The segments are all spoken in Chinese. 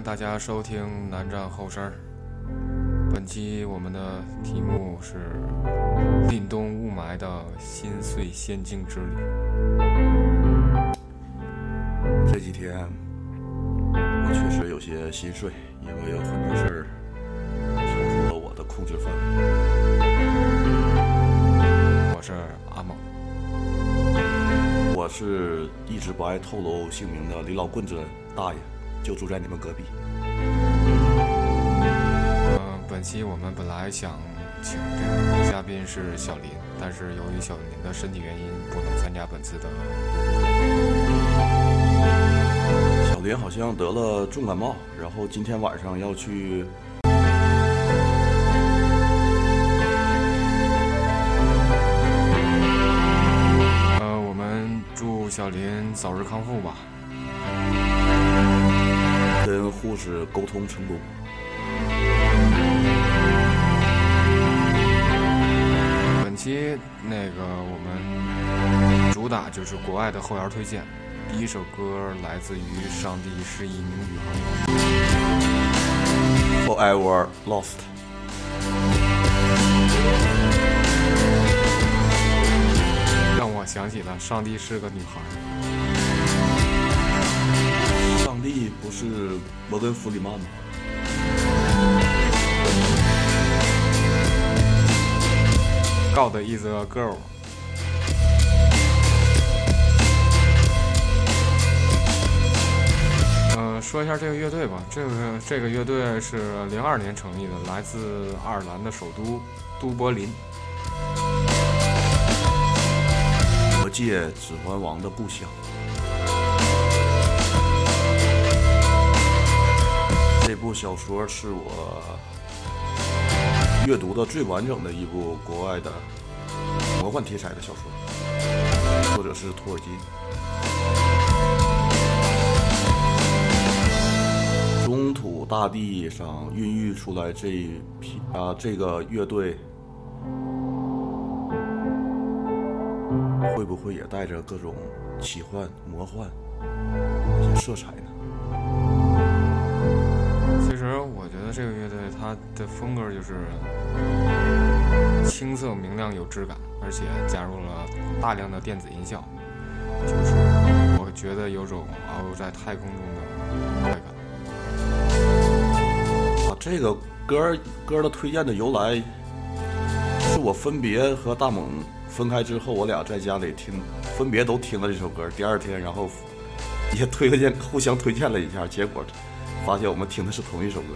欢迎大家收听南站后身儿。本期我们的题目是凛冬雾霾的心碎仙境之旅。这几天我确实有些心碎，因为有很多事儿超出了我的控制范围。我是阿猛，我是一直不爱透露姓名的李老棍子大爷，就住在你们隔壁。嗯、本期我们本来想请这个嘉宾是小林，但是由于小林的身体原因，不能参加本次的。小林好像得了重感冒，然后今天晚上要去。呃，我们祝小林早日康复吧。跟护士沟通成功。本期那个我们主打就是国外的后摇推荐，第一首歌来自于《上帝是一名宇航员》。Forever Lost。让我想起了上帝是个女孩。上帝不是摩根弗里曼吗？God is a girl。呃，说一下这个乐队吧。这个这个乐队是零二年成立的，来自爱尔兰的首都都柏林。魔戒《指环王》的故乡。小说是我阅读的最完整的一部国外的魔幻题材的小说，作者是托尔金。中土大地上孕育出来这一批啊，这个乐队会不会也带着各种奇幻、魔幻那些色彩呢？其实我觉得这个乐队它的风格就是青涩明亮有质感，而且加入了大量的电子音效，就是我觉得有种遨游在太空中的快感。啊，这个歌儿歌儿的推荐的由来，是我分别和大猛分开之后，我俩在家里听，分别都听了这首歌。第二天，然后也推荐，互相推荐了一下，结果发现我们听的是同一首歌。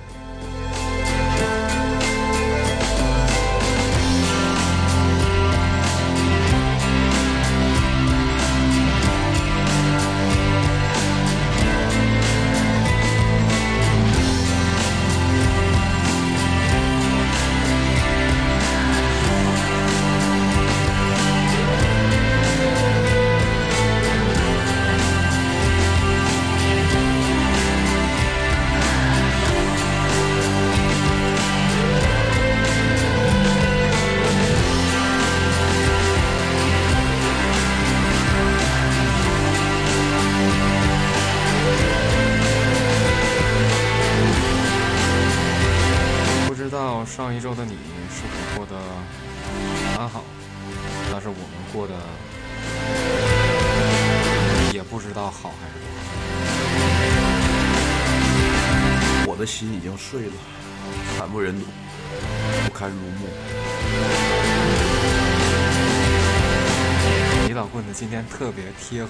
贴合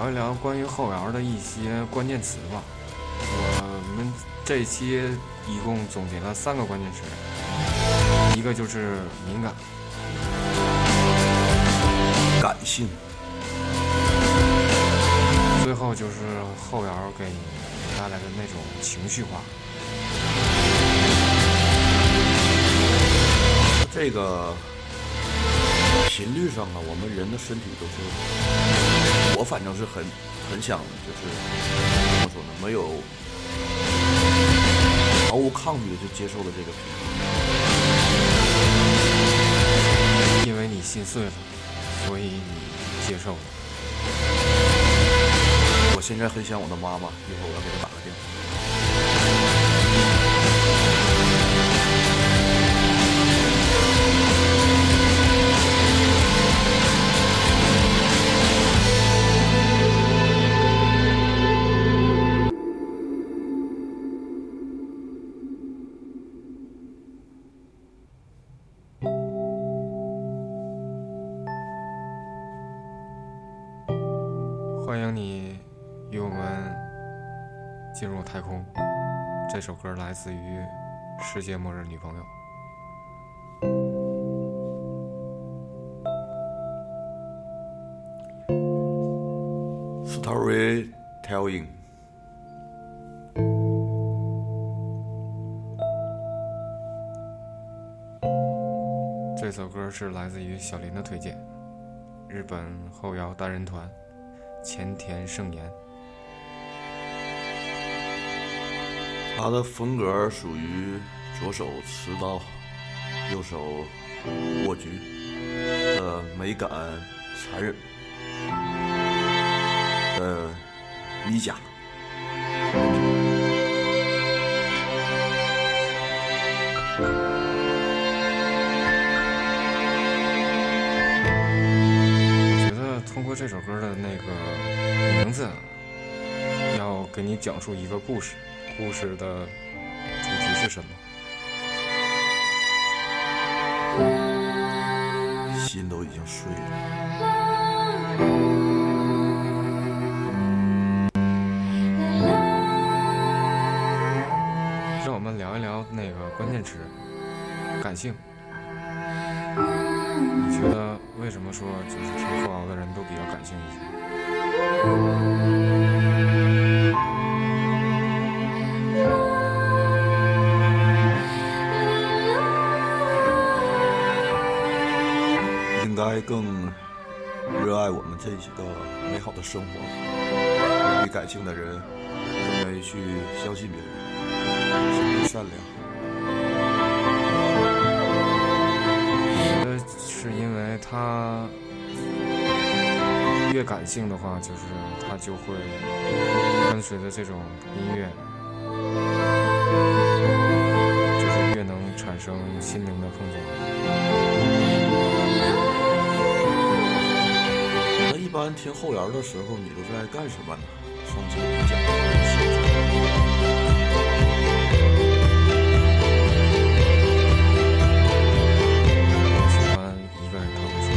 聊一聊关于后摇的一些关键词吧。我们这一期一共总结了三个关键词一个就是敏感感性最后就是后摇给你带来的那种情绪化。这个频率上啊我们人的身体都是我反正是很很想就是怎么说呢，没有毫无抗拒的就接受了这个因为你心碎了，所以你接受了。我现在很想我的妈妈，一会儿我要给她打个电话。这首歌来自于《世界末日女朋友》。Storytelling。这首歌是来自于小林的推荐，日本后摇单人团前田圣彦。他的风格属于左手持刀，右手握局的美感残忍的咪甲。我觉得通过这首歌的那个名字，要给你讲述一个故事。故事的主题是什么？心都已经碎了。让我们聊一聊那个关键词——感性。你觉得为什么说就是听后摇的人都比较感性一些？该更热爱我们这几个美好的生活。愿意感性的人更愿意去相信别人，心地善良。是因为他越感性的话，就是他就会跟随着这种音乐，就是越能产生心灵的碰撞。听后摇的时候，你都在干什么呢？上次你讲的我喜欢一个人躺在书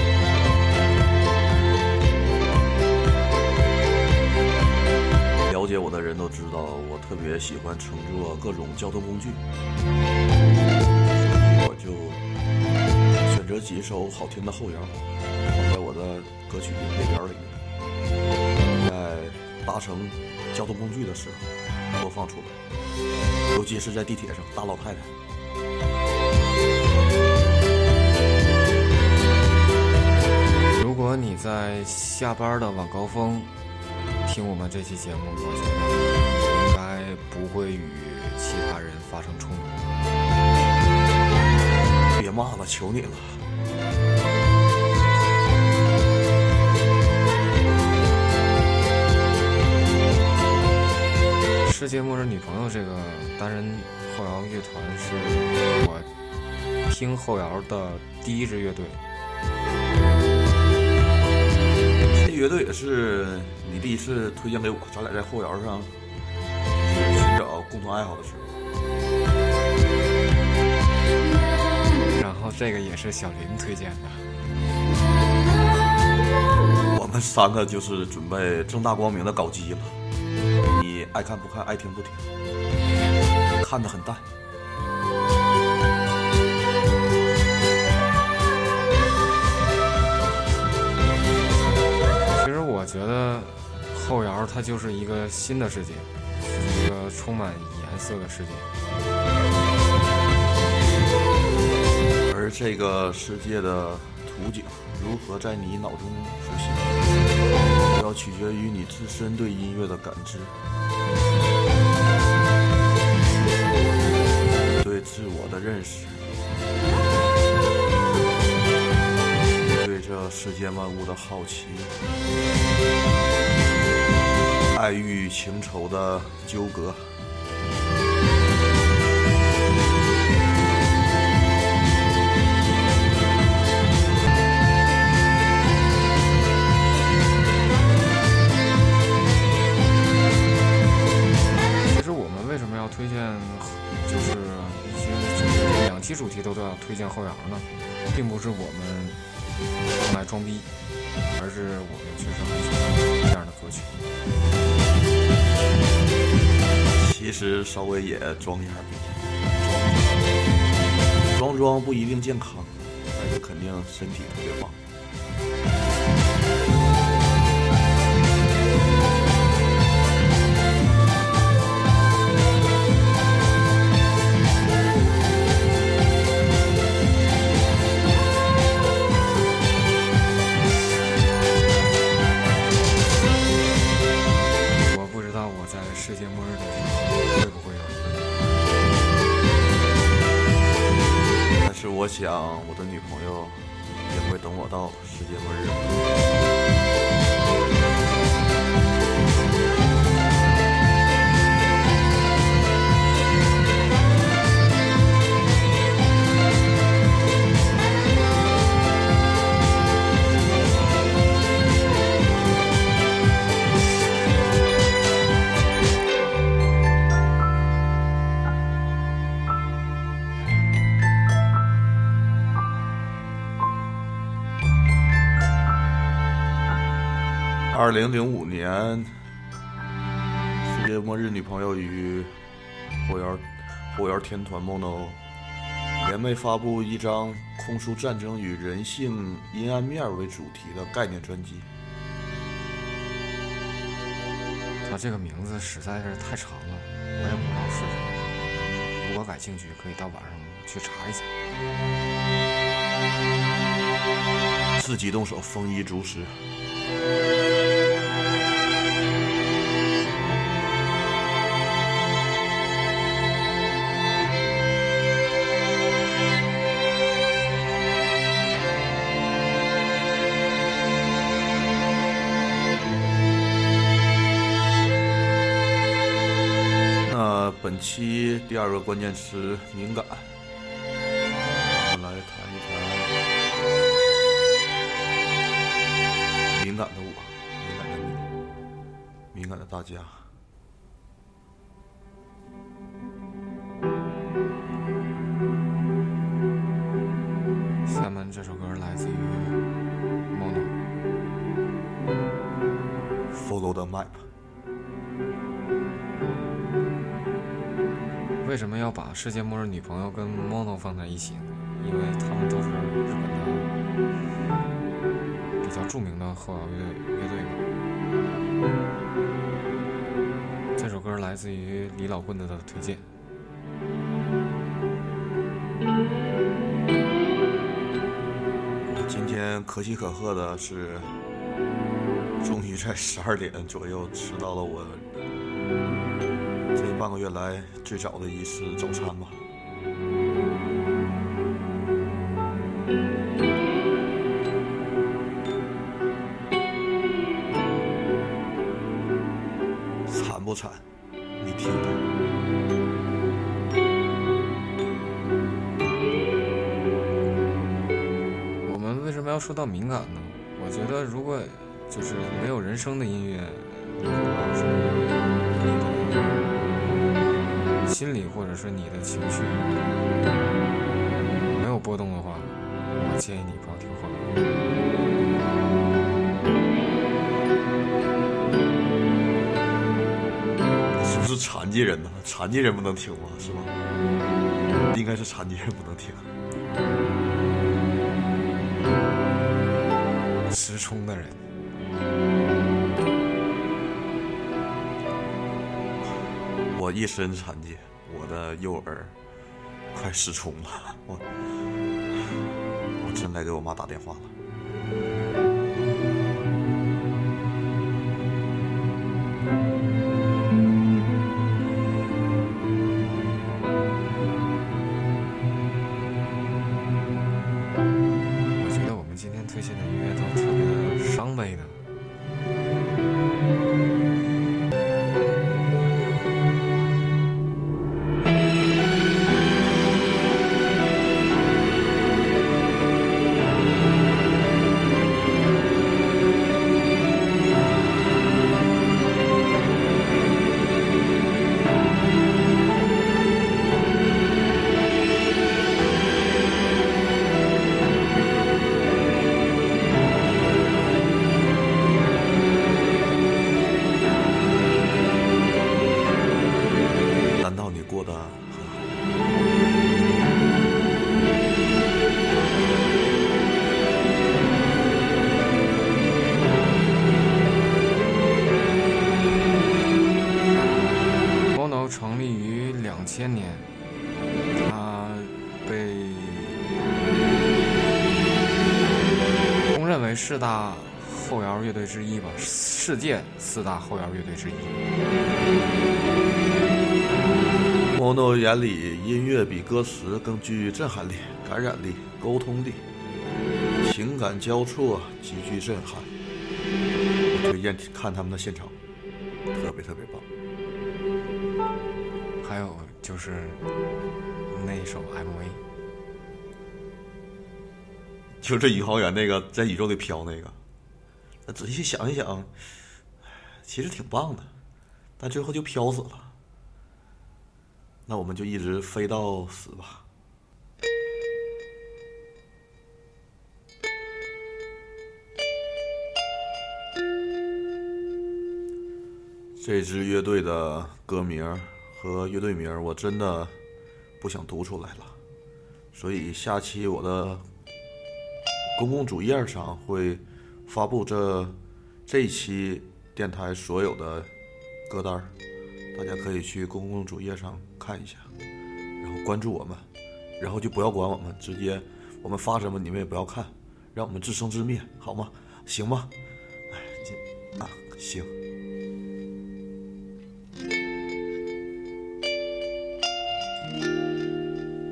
了解我的人都知道，我特别喜欢乘坐各种交通工具，所以我就选择几首好听的后摇，放在我的歌曲列表里，搭乘交通工具的时候播放出来，尤其是在地铁上，大老太太。如果你在下班的晚高峰听我们这期节目，我觉得应该不会与其他人发生冲突。别骂了，求你了。世界末日女朋友这个单人后摇乐团是我听后摇的第一支乐队。这乐队也是你第一次推荐给我，咱俩在后摇上寻找共同爱好的时候。然后这个也是小林推荐的。我们三个就是准备正大光明的搞基了。你爱看不看，爱听不听，看得很淡。其实我觉得后摇它就是一个新的世界，是一个充满颜色的世界。而而这个世界的图景如何在你脑中浮现，要取决于你自身对音乐的感知，对自我的认识，对这世间万物的好奇，爱欲情仇的纠葛。推荐后摇呢，并不是我们用来装逼，而是我们确实很喜欢这样的歌曲。其实稍微也装一下逼，装装不一定健康，但是肯定身体特别棒。想，我的女朋友也会等我到世界末日零零五年，世界末日女朋友与后摇后摇天团 mono 联袂发布一张控诉战争与人性阴暗面为主题的概念专辑。它这个名字实在是太长了，我也不知道是什么。如果感兴趣，可以到网上去查一下。自己动手丰衣足食。七第二个关键词敏感，我们来谈一谈敏感的我，敏感的你，敏感的大家。世界末日女朋友跟 Mono 放在一起？因为他们都是日本的比较著名的后摇乐乐队嘛。这首歌来自于李老棍子的推荐。今天可喜可贺的是，终于在十二点左右吃到了我。半个月来最早的一次早餐吧，惨不惨？你听听。我们为什么要说到敏感呢？我觉得，如是你的情绪没有波动的话，我建议你不要听话。你。是不是残疾人呢？残疾人不能听吗？是吗？应该是残疾人不能听。失聪的人，我一身残疾。我的右耳快失聪了，我我真来给我妈打电话了。大后摇乐队之一吧，世界四大后摇乐队之一。Mono 眼里，音乐比歌词更具震撼力、感染力、沟通力，情感交错，极具震撼。我推荐看他们的现场，特别特别棒。还有就是那一首 MV，就这宇航员那个在宇宙里飘那个，仔细想一想，其实挺棒的，但最后就飘死了。那我们就一直飞到死吧。这支乐队的歌名和乐队名我真的不想读出来了，所以下期我的公共主页上会发布这这一期电台所有的歌单，大家可以去公共主页上看一下，然后关注我们，然后就不要管我们，直接我们发什么你们也不要看，让我们自生自灭，好吗？行吗？哎，这啊行。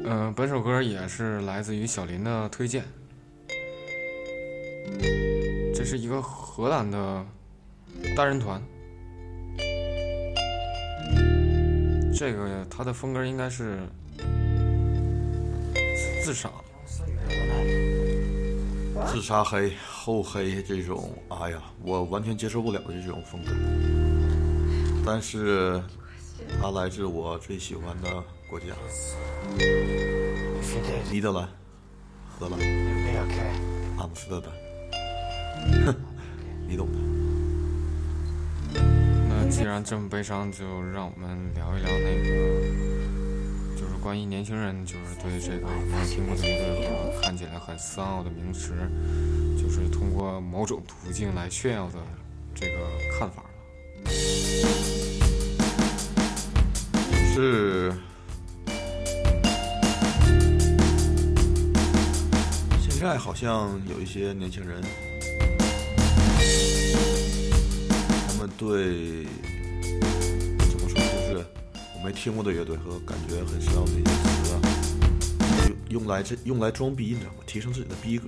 嗯、本首歌也是来自于小林的推荐。这是一个荷兰的单人团，这个他的风格应该是自杀，自杀黑、厚黑这种，哎呀，我完全接受不了的这种风格。但是，他来自我最喜欢的国家尼德兰、荷兰.阿姆斯特丹。哼，你懂的。那既然这么悲伤，就让我们聊一聊那个，就是关于年轻人，就是对这个没有听过的乐队和看起来很丧奥的名词，就是通过某种途径来炫耀的这个看法了。是现在好像有一些年轻人，们对怎么说，就是我没听过的乐队和感觉很像的一些词，用用来这用来装逼，你知道吗？提升自己的逼格。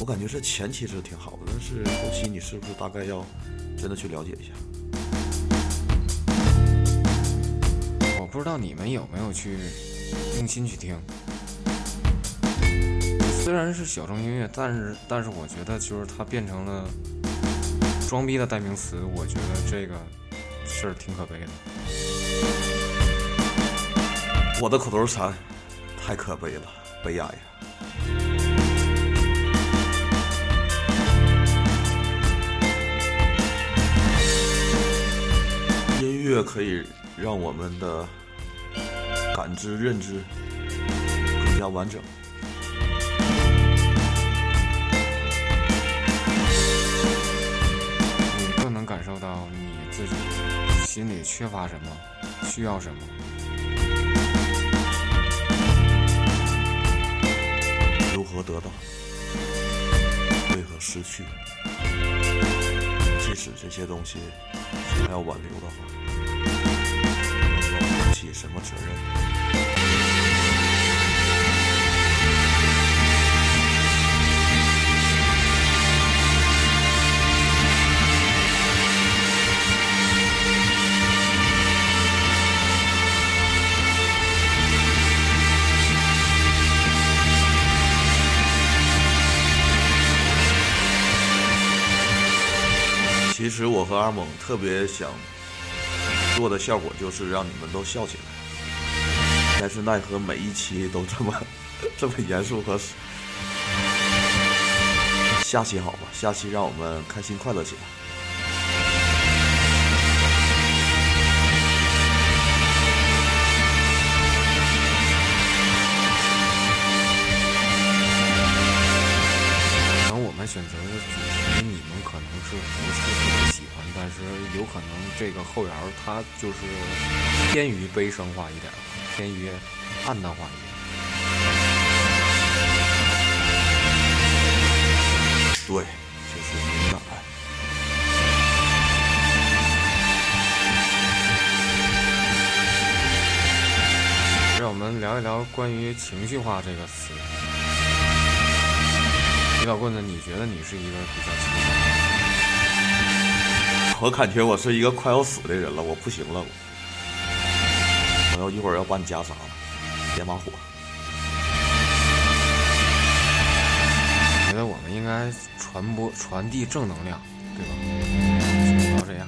我感觉这前期是挺好的，但是后期你是不是大概要真的去了解一下？我不知道你们有没有去用心去听。虽然是小众音乐，但是但是我觉得就是它变成了装逼的代名词，我觉得这个事儿挺可悲的。我的口头禅太可悲了，悲哀呀！音乐可以让我们的感知、认知更加完整。心里缺乏什么，需要什么。如何得到？为何失去？即使这些东西想要挽留的话，我们要负起什么责任？其实我和阿猛特别想做的效果就是让你们都笑起来，但是奈何每一期都这么 这么严肃和。下期好吧，下期让我们开心快乐起来。后摇它就是偏于悲伤化一点，偏于暗淡化一点。对，就是敏感。让我们聊一聊关于情绪化这个词。李老棍子，你觉得你是一个比较情绪化的？我感觉我是一个快要死的人了，我不行了，我我要一会儿要把你家砸了，点把火。我觉得我们应该传播、传递正能量，对吧？要这样。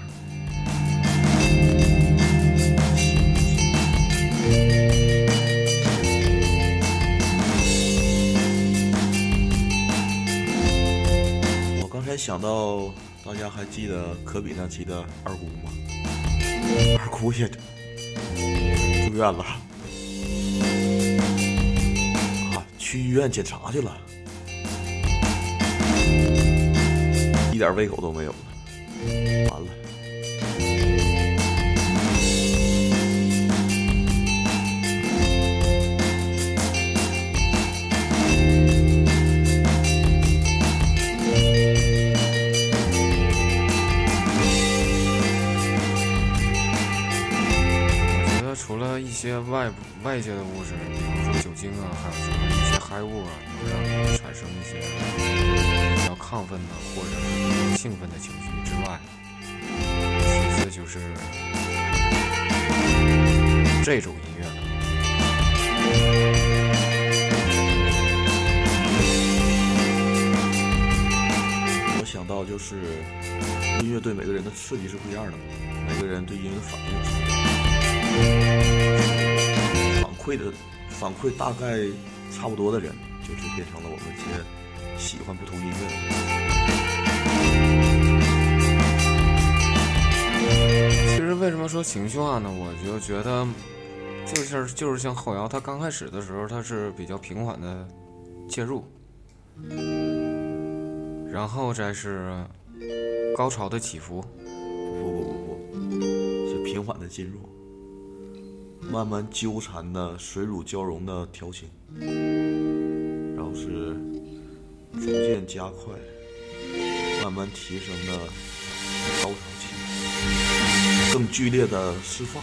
我刚才想到，大家还记得科比那期的二姑吗？二姑也住院了，啊，去医院检查去了，一点胃口都没有了，完了。外外界的物质，比如说酒精啊，还有什么一些嗨物啊，能让你产生一些比较亢奋的或者是兴奋的情绪之外，其次就是这种音乐呢，我想到就是音乐对每个人的刺激是不一样的，每个人对音乐的反应是不一样的。反馈的反馈大概差不多的人，就是变成了我们这些喜欢不同音乐。其实为什么说情绪化呢？我就觉得，就是就是像后摇，它刚开始的时候，它是比较平缓的介入，然后再是高潮的起伏，不不不不不，是平缓的进入，慢慢纠缠的水乳交融的调情，然后是逐渐加快，慢慢提升的高潮期，更剧烈的释放。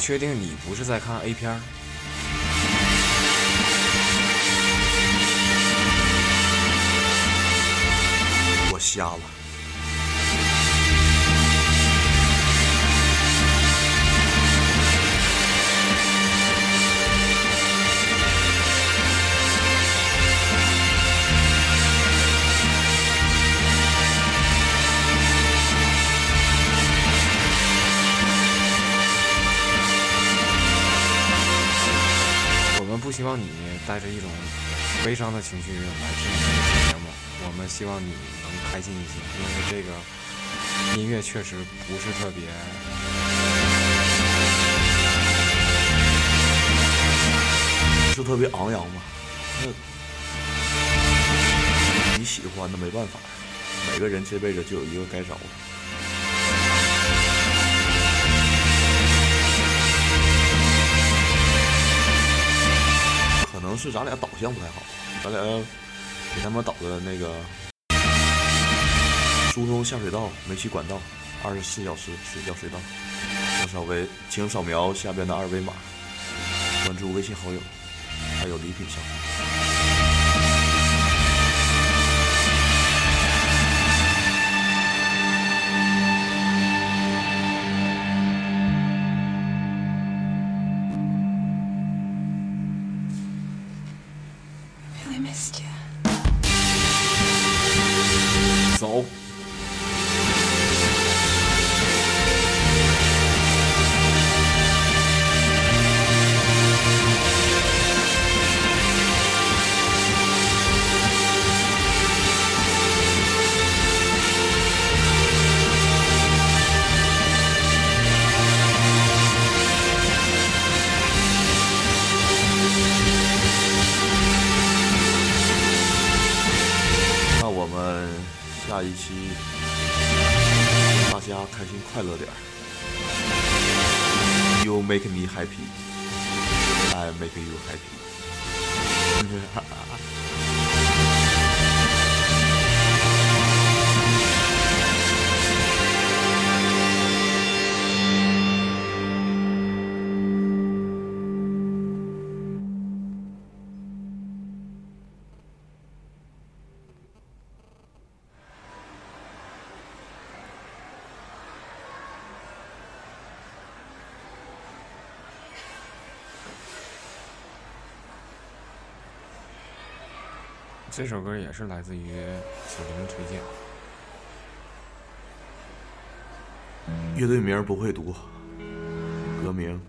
确定你不是在看 A 片儿？我瞎了。带着一种悲伤的情绪来听我们的节目，我们希望你能开心一些，因为这个音乐确实不是特别。是特别昂扬吗？那你喜欢的没办法，每个人这辈子就有一个该找的。可能是咱俩导向不太好，咱俩给他们导的那个疏通下水道煤气管道，二十四小时水下水道。请扫微请扫描下边的二维码，关注微信好友，还有礼品上。这首歌也是来自于小林推荐。乐队名不会读，歌名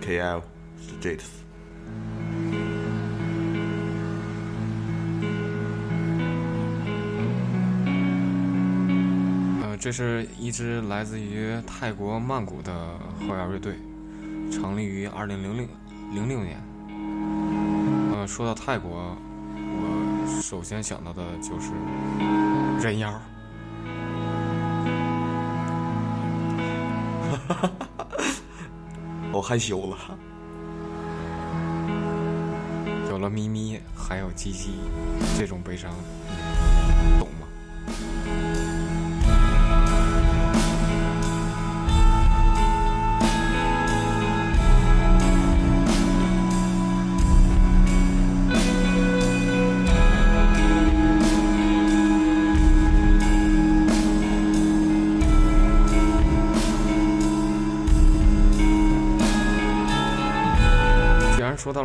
KL Streets。呃，这是一支来自于泰国曼谷的后摇乐队，成立于二零零零零六年。呃，说到泰国，我首先想到的就是人妖。我害羞了。有了咪咪，还有鸡鸡，这种悲伤，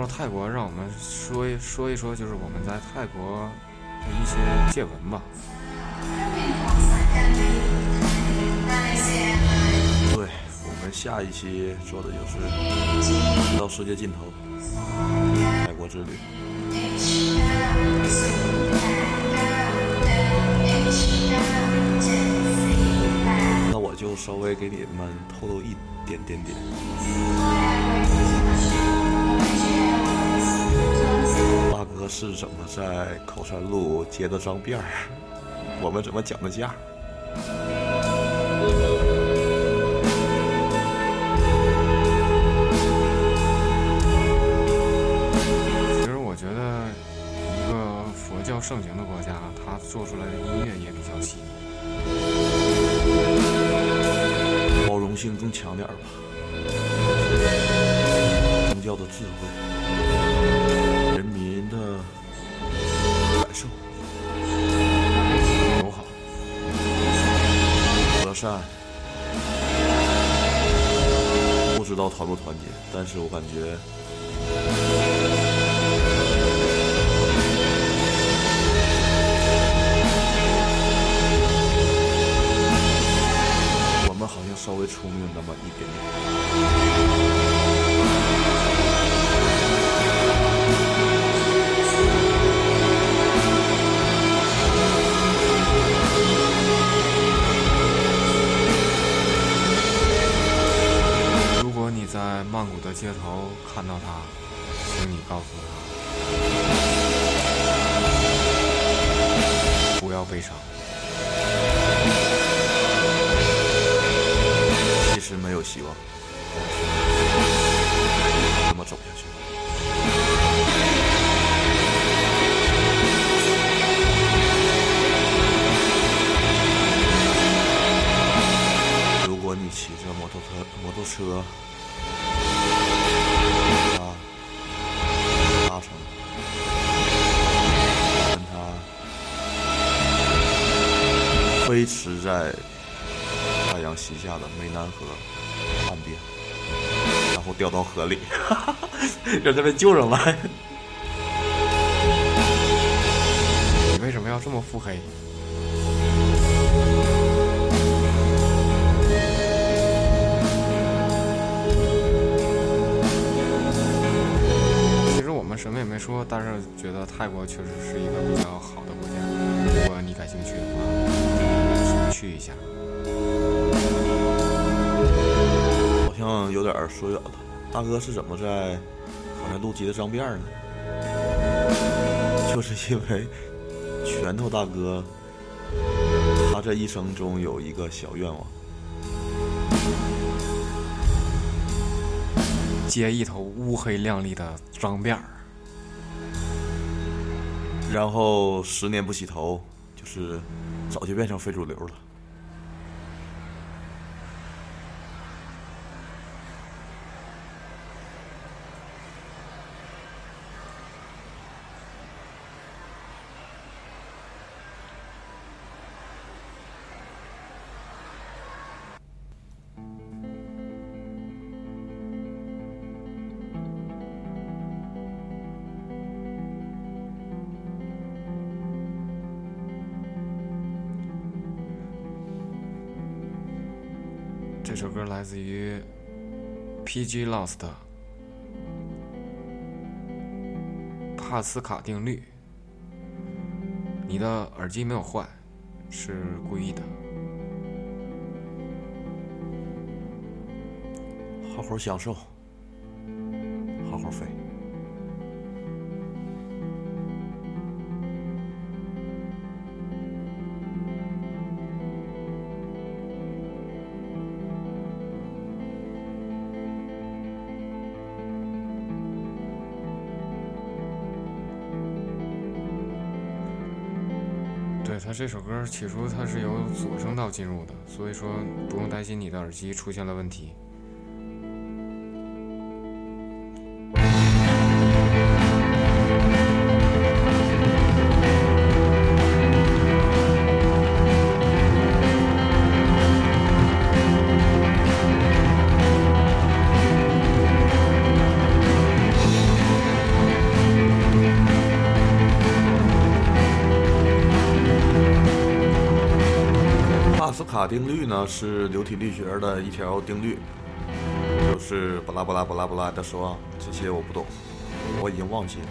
泰国，让我们说一说一说，就是我们在泰国的一些见闻吧。对，我们下一期说的就是到世界尽头，泰国之旅。那我就稍微给你们透露一点点点。是怎么在口山路结的张辫儿？我们怎么讲的价？其实我觉得，一个佛教盛行的国家，它做出来的音乐也比较细腻。包容性更强点儿吧。宗教的智慧，好多团不团结，但是我感觉我们好像稍微聪明那么一点点。在曼谷的街头看到他，请你告诉他，不要悲伤。其实没有希望，我这么走下去。如果你骑着摩托车，摩托车。飞驰在太阳西下的湄南河岸边，然后掉到河里，让他被救上来。你为什么要这么腹黑？其实我们什么也没说，但是觉得泰国确实是一个比较好的国家。如果你感兴趣的话，一下。好像有点儿说远了。大哥是怎么在好像路基的脏辫儿呢？就是因为拳头大哥，他这一生中有一个小愿望，接一头乌黑亮丽的脏辫儿。然后十年不洗头，就是早就变成非主流了。来自于 P.G. Lost 帕斯卡定律。你的耳机没有坏，是故意的。好好享受，这首歌起初它是由左声道进入的，所以说不用担心你的耳机出现了问题。斯卡定律呢是流体力学的一条定律，就是巴拉巴拉巴拉巴拉的说，这些我不懂，我已经忘记了。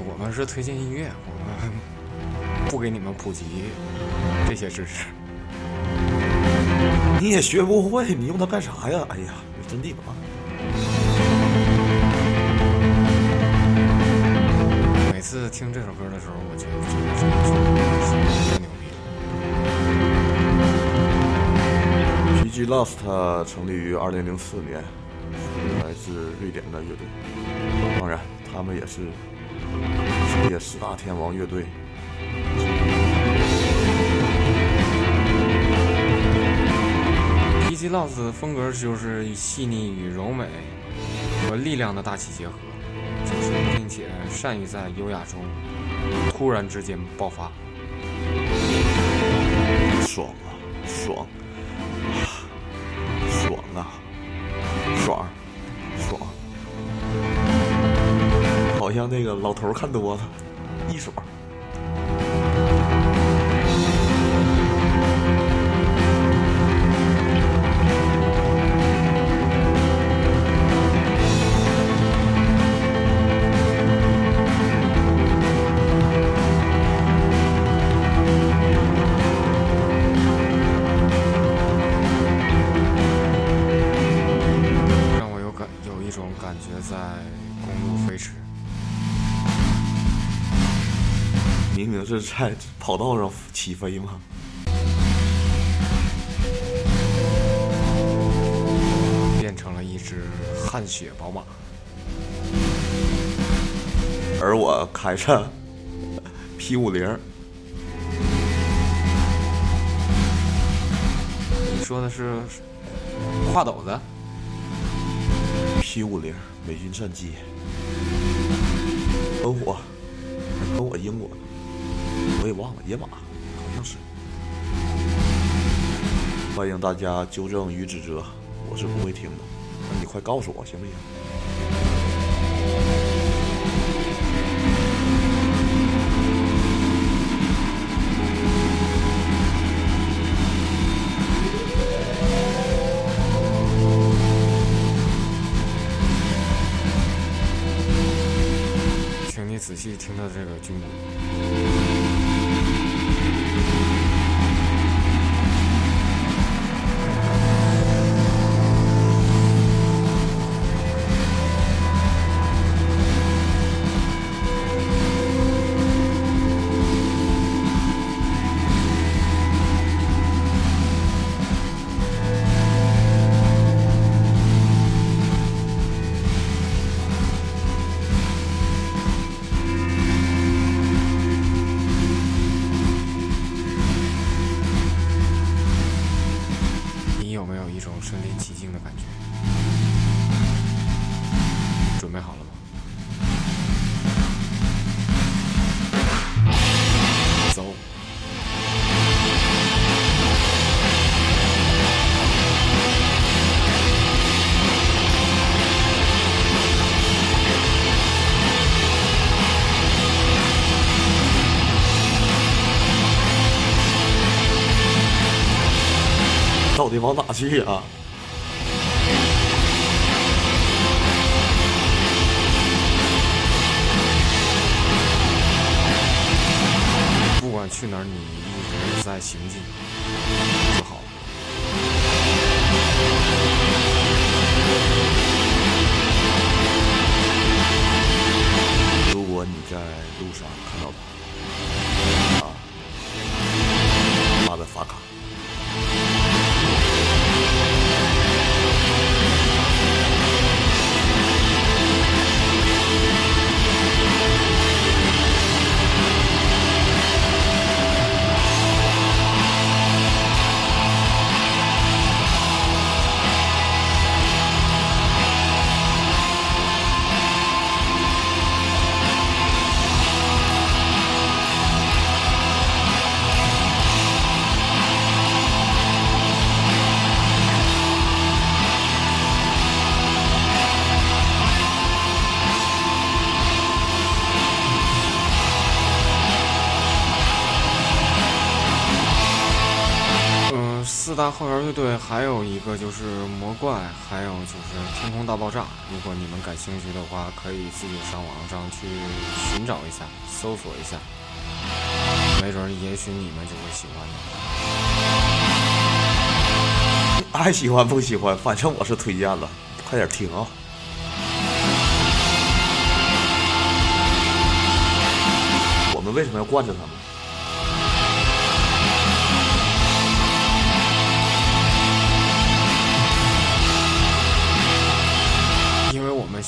我们是推荐音乐，我们不给你们普及这些知识。你也学不会，你用它干啥呀？哎呀，你真地吧！每次听这首歌的时候，我觉得真的是是太牛逼了。PG Lost 成立于二零零四年，是来自瑞典的乐队。当然，他们也是世界十大天王乐队。P.G. Lost 的风格就是细腻与柔美和力量的大气结合，就是并且善于在优雅中突然之间爆发。爽啊，爽那个老头看多了，一爽。让我有感有一种感觉在公路飞驰。明明是在跑道上起飞吗。变成了一只汗血宝马。而我开着 P 五零，你说的是挎斗子？P 五零美军战机，很火，很火英国，我也忘了，野马好像是。欢迎大家纠正与指责，我是不会听的，那你快告诉我行不行？请你仔细听他这个军鼓。身临其境的感觉？准备好了吗？走。到底往哪去啊？四大后援乐队还有一个就是魔怪，还有就是天空大爆炸。如果你们感兴趣的话，可以自己上网上去寻找一下，搜索一下，没准也许你们就会喜欢的。爱喜欢不喜欢，反正我是推荐了，快点听啊！我们为什么要惯着他们？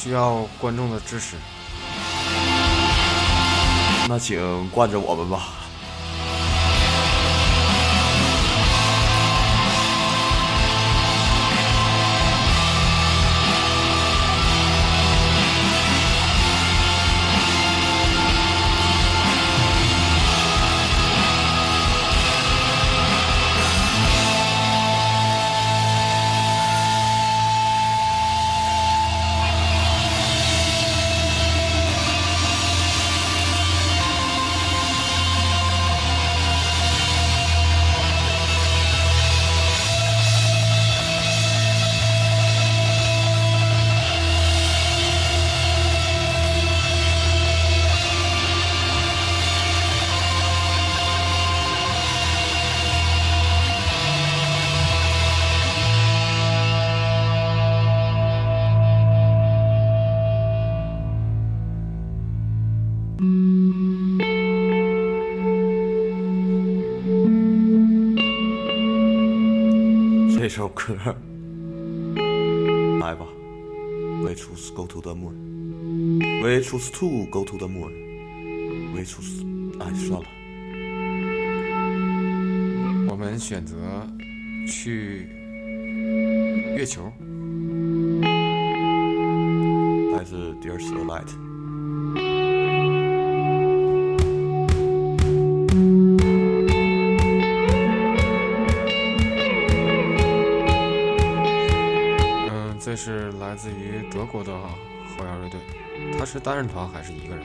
需要观众的支持。那请惯着我们吧。首歌，来吧。We choose go to the moon. We choose to go to the moon. We choose，哎，算了。我们选择去月球。对对，他是单人团还是一个人？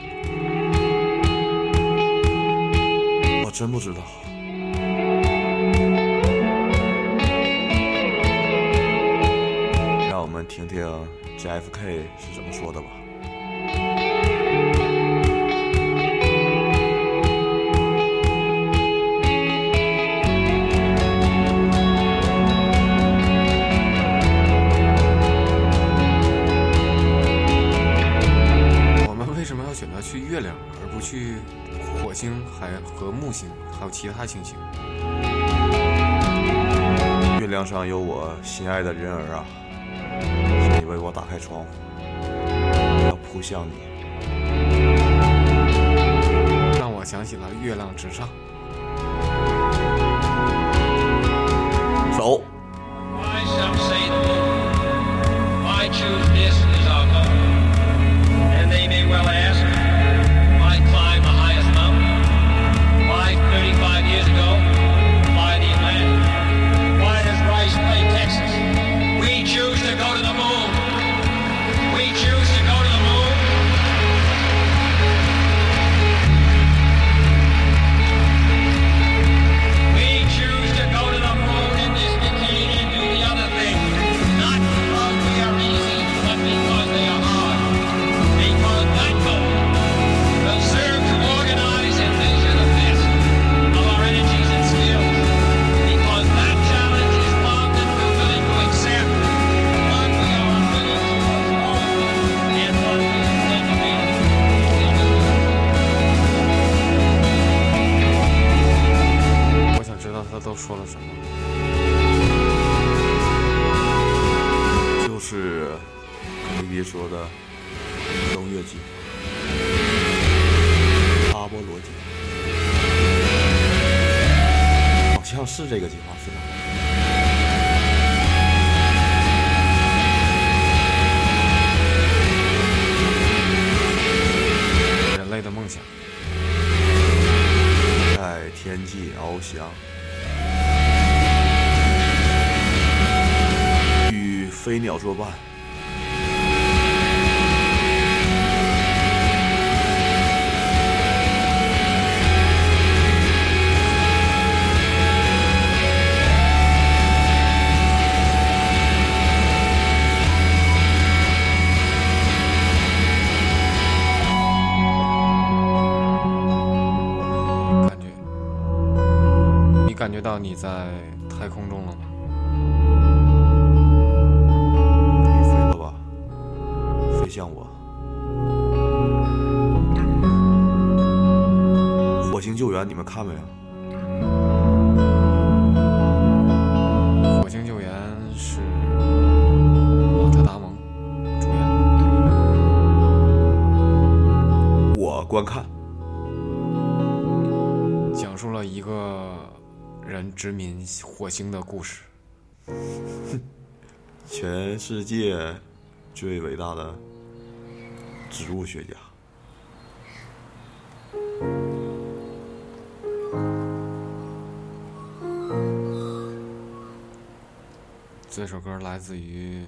我真不知道。让我们听听 JFK 是怎么说的吧。和木星，还有其他行星？月亮上有我心爱的人儿啊，请你为我打开窗户，我要扑向你。让我想起了月亮之上。走。到你在太空中了吗？你飞了吧，飞向我。火星救援，你们看没有？火星的故事。全世界最伟大的植物学家。这首歌来自于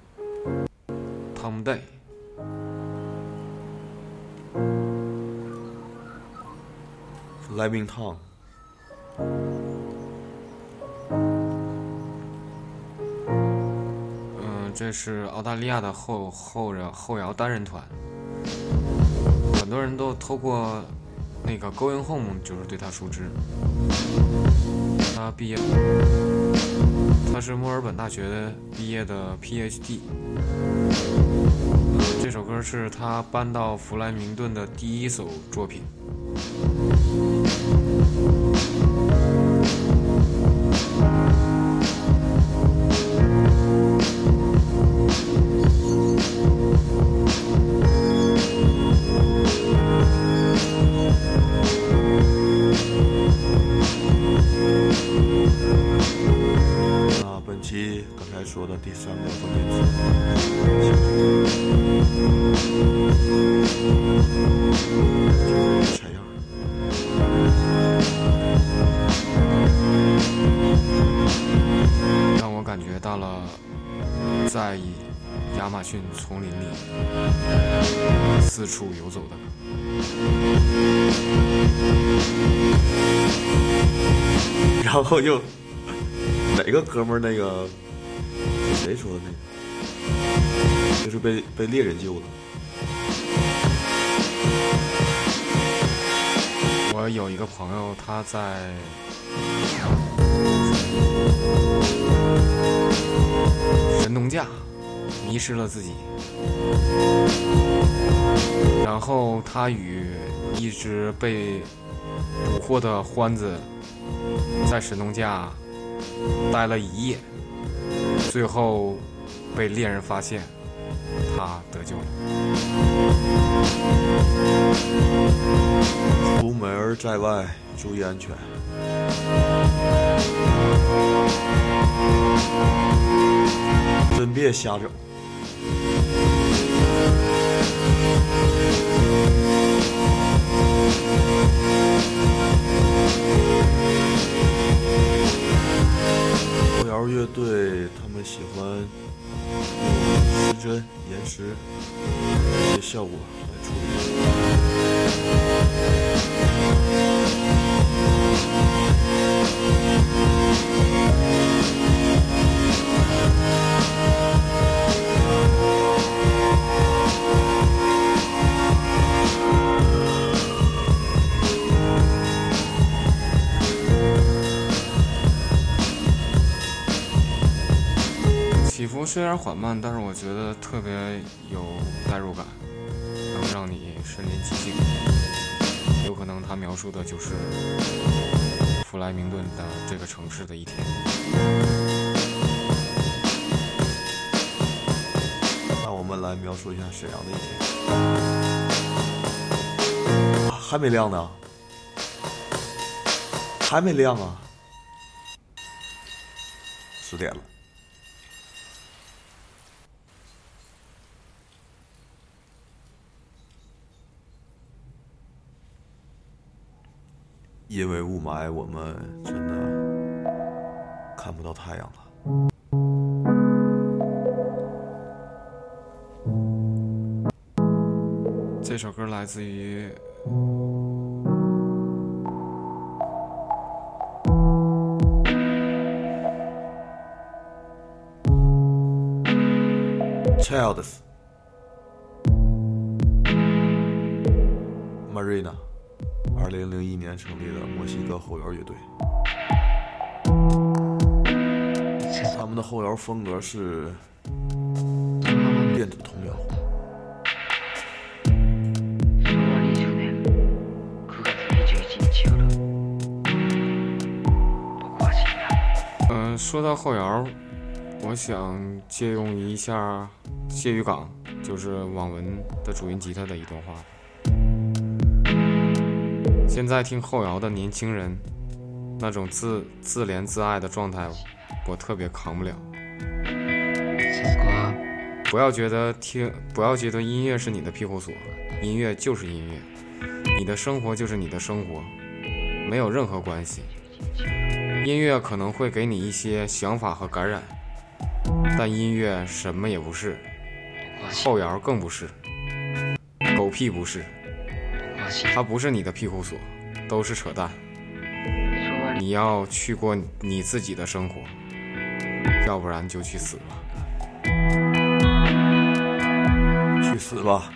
Tom Day。Living Town，这是澳大利亚的后后摇后摇单人团，很多人都透过那个 Going Home 就是对他熟知。他毕业，他是墨尔本大学毕业的 PhD。这首歌是他搬到弗莱明顿的第一首作品。刚才说的第三个关键词，采样。让我感觉到了在亚马逊丛林里四处游走的。然后又哪个哥们儿那个是谁说的那个？就是被被猎人救的。我有一个朋友，他在神农架迷失了自己，然后他与一只被捕获的獾子在神农架待了一夜，最后被猎人发现，他得救了。出门在外，注意安全。真别瞎整。L 乐队他们喜欢用失真、延时这些效果来处理。起伏虽然缓慢，但是我觉得特别有代入感，能让你身临其境。有可能他描述的就是弗莱明顿的这个城市的一天。那我们来描述一下沈阳的一天。还没亮呢，还没亮啊，十点了。因为雾霾，我们真的看不到太阳了。这首歌来自于 Childs Marina，二零零一年成立的墨西哥后摇乐队。他们的后摇风格是电子童谣。昭和20年9月21日夜僕は死んだ嗯，说到后摇，我想借用一下谢雨港，就是网文的主音吉他的一段话。 现在听后摇的年轻人，那种自自怜自爱的状态，我特别扛不了。節子は不要觉得听，不要觉得音乐是你的庇护所，音乐就是音乐，你的生活就是你的生活，没有任何关系。音乐可能会给你一些想法和感染，但音乐什么也不是，后摇更不是，狗屁不是，僕は死んだ 它不是你的庇护所，都是扯淡。你要去过你自己的生活，要不然就去死吧。去死吧！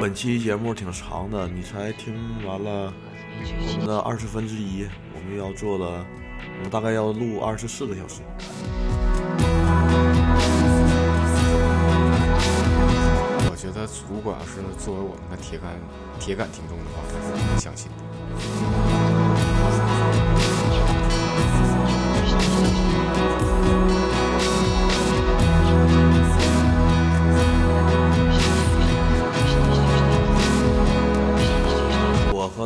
本期节目挺长的，你才听完了我们的二十分之一，我们要做了，我们大概要录二十四个小时。我觉得，如果要是作为我们的铁杆铁杆听众的话，他是不相信的。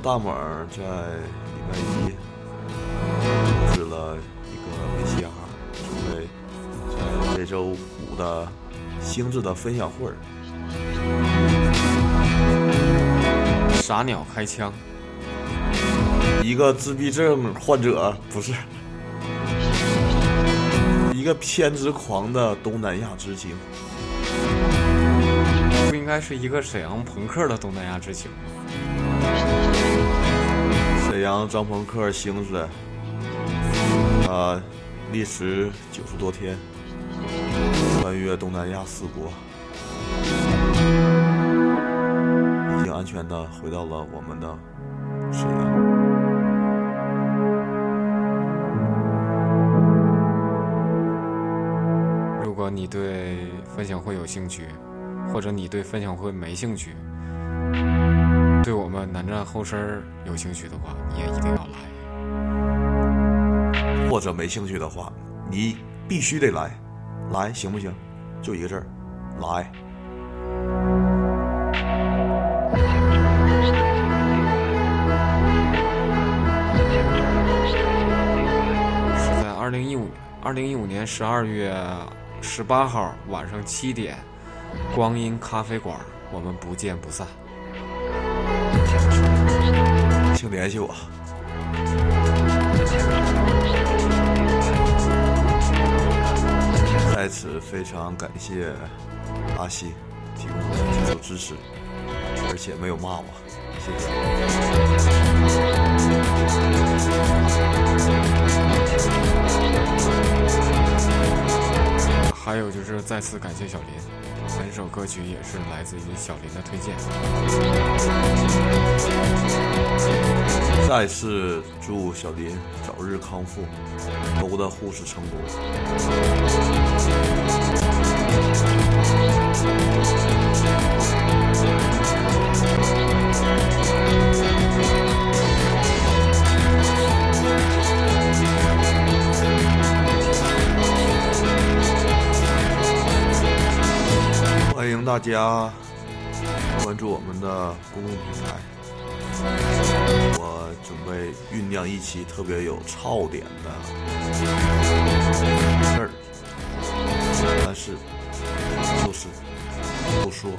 大猛在礼拜一组织了一个微信号，准备在这周五的星子的分享会儿，傻鸟开枪，一个自闭症患者不是，一个偏执狂的东南亚之情。不应该是一个沈阳朋克的东南亚之情吗？沈阳张朋克星子，啊，历时九十多天，穿越东南亚四国，已经安全的回到了我们的沈阳。如果你对分享会有兴趣，或者你对分享会没兴趣，对我们南站后身儿有兴趣的话，你也一定要来。或者没兴趣的话，你必须得来，来行不行？就一个字儿，来。是在二零一五二零一五年十二月十八号晚上七点，光阴咖啡馆，我们不见不散。请联系我。在此非常感谢阿西提供的技术支持，而且没有骂我，谢谢。还有就是再次感谢小林，本首歌曲也是来自于小林的推荐。再次祝小林早日康复，都的护士成功。欢迎大家关注我们的公共平台。我准备酝酿一期特别有槽点的事儿，但是就是不说。